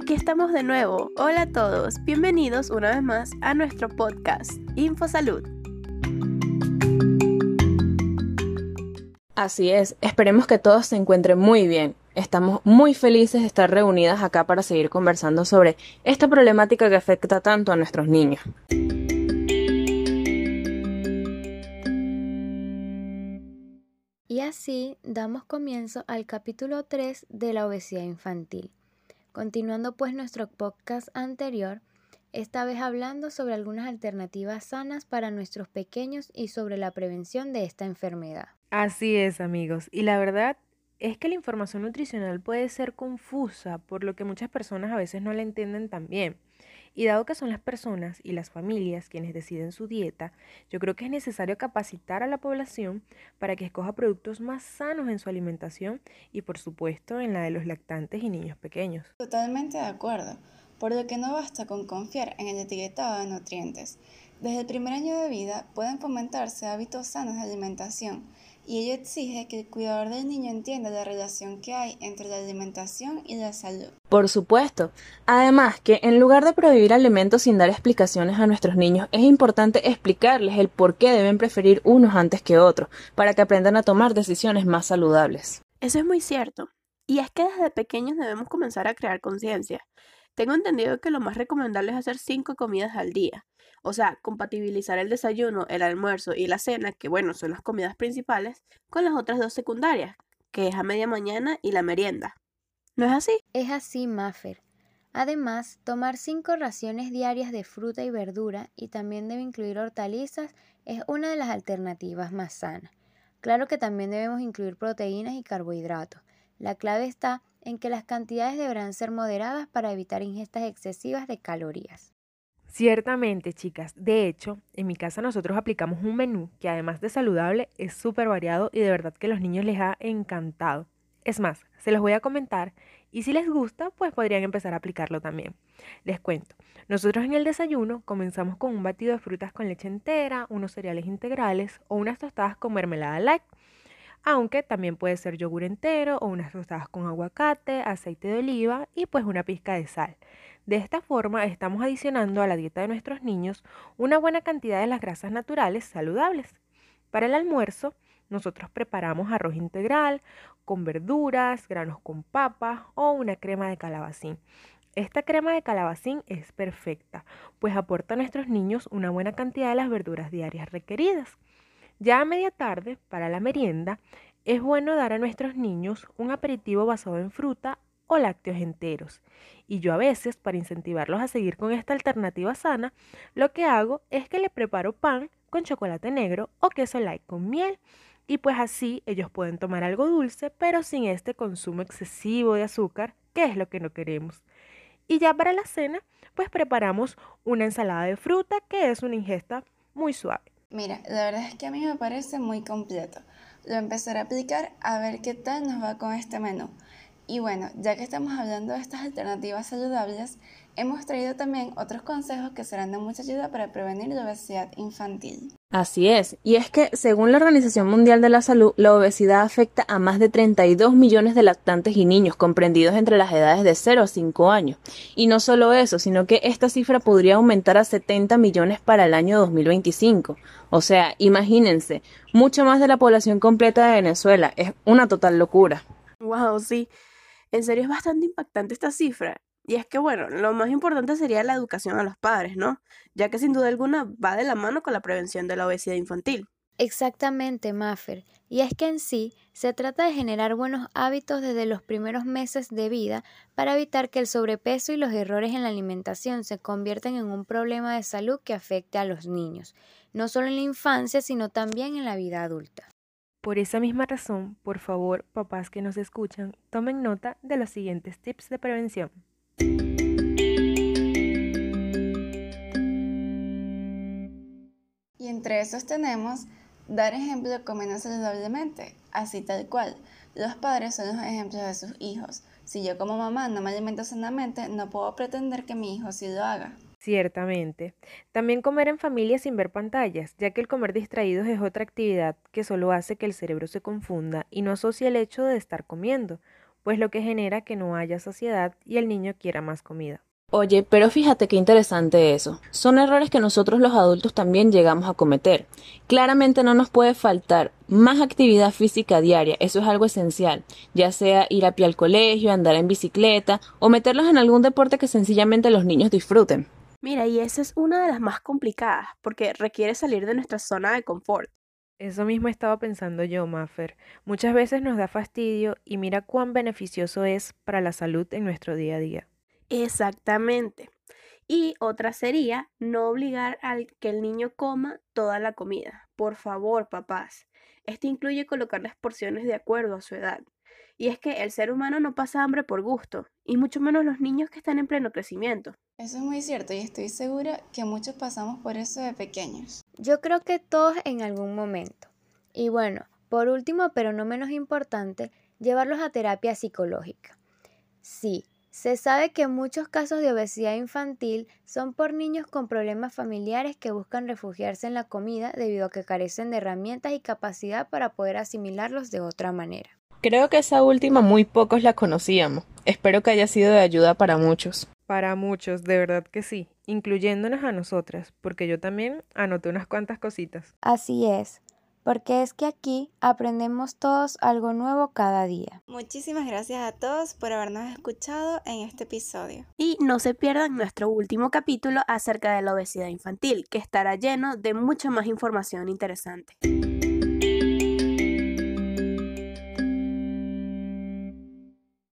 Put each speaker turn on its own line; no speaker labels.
aquí estamos de nuevo. Hola a todos, bienvenidos una vez más a nuestro podcast InfoSalud.
Así es, esperemos que todos se encuentren muy bien. Estamos muy felices de estar reunidas acá para seguir conversando sobre esta problemática que afecta tanto a nuestros niños.
Y así damos comienzo al capítulo 3 de la obesidad infantil. Continuando pues nuestro podcast anterior, esta vez hablando sobre algunas alternativas sanas para nuestros pequeños y sobre la prevención de esta enfermedad.
Así es amigos, y la verdad es que la información nutricional puede ser confusa, por lo que muchas personas a veces no la entienden tan bien. Y dado que son las personas y las familias quienes deciden su dieta, yo creo que es necesario capacitar a la población para que escoja productos más sanos en su alimentación y por supuesto en la de los lactantes y niños pequeños.
Totalmente de acuerdo, por lo que no basta con confiar en el etiquetado de nutrientes. Desde el primer año de vida pueden fomentarse hábitos sanos de alimentación y ello exige que el cuidador del niño entienda la relación que hay entre la alimentación y la salud.
Por supuesto. Además, que en lugar de prohibir alimentos sin dar explicaciones a nuestros niños, es importante explicarles el por qué deben preferir unos antes que otros, para que aprendan a tomar decisiones más saludables.
Eso es muy cierto. Y es que desde pequeños debemos comenzar a crear conciencia. Tengo entendido que lo más recomendable es hacer cinco comidas al día. O sea, compatibilizar el desayuno, el almuerzo y la cena, que bueno, son las comidas principales, con las otras dos secundarias, que es a media mañana y la merienda. ¿No es así?
Es así, Maffer. Además, tomar cinco raciones diarias de fruta y verdura y también debe incluir hortalizas es una de las alternativas más sanas. Claro que también debemos incluir proteínas y carbohidratos. La clave está en que las cantidades deberán ser moderadas para evitar ingestas excesivas de calorías.
Ciertamente, chicas. De hecho, en mi casa nosotros aplicamos un menú que además de saludable es súper variado y de verdad que a los niños les ha encantado. Es más, se los voy a comentar y si les gusta, pues podrían empezar a aplicarlo también. Les cuento, nosotros en el desayuno comenzamos con un batido de frutas con leche entera, unos cereales integrales o unas tostadas con mermelada light, aunque también puede ser yogur entero o unas tostadas con aguacate, aceite de oliva y pues una pizca de sal. De esta forma estamos adicionando a la dieta de nuestros niños una buena cantidad de las grasas naturales saludables. Para el almuerzo, nosotros preparamos arroz integral con verduras, granos con papa o una crema de calabacín. Esta crema de calabacín es perfecta, pues aporta a nuestros niños una buena cantidad de las verduras diarias requeridas. Ya a media tarde, para la merienda, es bueno dar a nuestros niños un aperitivo basado en fruta o lácteos enteros. Y yo a veces, para incentivarlos a seguir con esta alternativa sana, lo que hago es que le preparo pan con chocolate negro o queso light con miel. Y pues así ellos pueden tomar algo dulce, pero sin este consumo excesivo de azúcar, que es lo que no queremos. Y ya para la cena, pues preparamos una ensalada de fruta, que es una ingesta muy suave.
Mira, la verdad es que a mí me parece muy completo. Lo empezaré a aplicar a ver qué tal nos va con este menú. Y bueno, ya que estamos hablando de estas alternativas saludables, hemos traído también otros consejos que serán de mucha ayuda para prevenir la obesidad infantil.
Así es, y es que según la Organización Mundial de la Salud, la obesidad afecta a más de 32 millones de lactantes y niños comprendidos entre las edades de 0 a 5 años. Y no solo eso, sino que esta cifra podría aumentar a 70 millones para el año 2025. O sea, imagínense, mucho más de la población completa de Venezuela. Es una total locura.
Wow, sí. En serio es bastante impactante esta cifra. Y es que, bueno, lo más importante sería la educación a los padres, ¿no? Ya que sin duda alguna va de la mano con la prevención de la obesidad infantil.
Exactamente, Maffer. Y es que en sí se trata de generar buenos hábitos desde los primeros meses de vida para evitar que el sobrepeso y los errores en la alimentación se conviertan en un problema de salud que afecte a los niños, no solo en la infancia, sino también en la vida adulta.
Por esa misma razón, por favor, papás que nos escuchan, tomen nota de los siguientes tips de prevención.
Y entre esos tenemos dar ejemplo comer saludablemente, así tal cual. Los padres son los ejemplos de sus hijos. Si yo como mamá no me alimento sanamente, no puedo pretender que mi hijo sí lo haga.
Ciertamente. También comer en familia sin ver pantallas, ya que el comer distraídos es otra actividad que solo hace que el cerebro se confunda y no asocia el hecho de estar comiendo. pues lo que genera que no haya saciedad y el niño quiera más comida.
Oye, pero fíjate qué interesante eso. Son errores que nosotros los adultos también llegamos a cometer. Claramente no nos puede faltar más actividad física diaria, eso es algo esencial, ya sea ir a pie al colegio, andar en bicicleta o meterlos en algún deporte que sencillamente los niños disfruten.
Mira, y esa es una de las más complicadas, porque requiere salir de nuestra zona de confort.
Eso mismo estaba pensando yo, Maffer. Muchas veces nos da fastidio y mira cuán beneficioso es para la salud en nuestro día a día.
Exactamente. Y otra sería no obligar al que el niño coma toda la comida. Por favor, papás. Este incluye colocar las porciones de acuerdo a su edad. Y es que el ser humano no pasa hambre por gusto, y mucho menos los niños que están en pleno crecimiento.
Eso es muy cierto y estoy segura que muchos pasamos por eso de pequeños.
Yo creo que todos en algún momento. Y bueno, por último, pero no menos importante, llevarlos a terapia psicológica. Sí, se sabe que muchos casos de obesidad infantil son por niños con problemas familiares que buscan refugiarse en la comida debido a que carecen de herramientas y capacidad para poder asimilarlos de otra manera.
Creo que esa última muy pocos la conocíamos. Espero que haya sido de ayuda para muchos.
Para muchos, de verdad que sí, incluyéndonos a nosotras, porque yo también anoté unas cuantas cositas.
Así es porque es que aquí aprendemos todos algo nuevo cada día.
Muchísimas gracias a todos por habernos escuchado en este episodio.
Y no se pierdan nuestro último capítulo acerca de la obesidad infantil, que estará lleno de mucha más información interesante.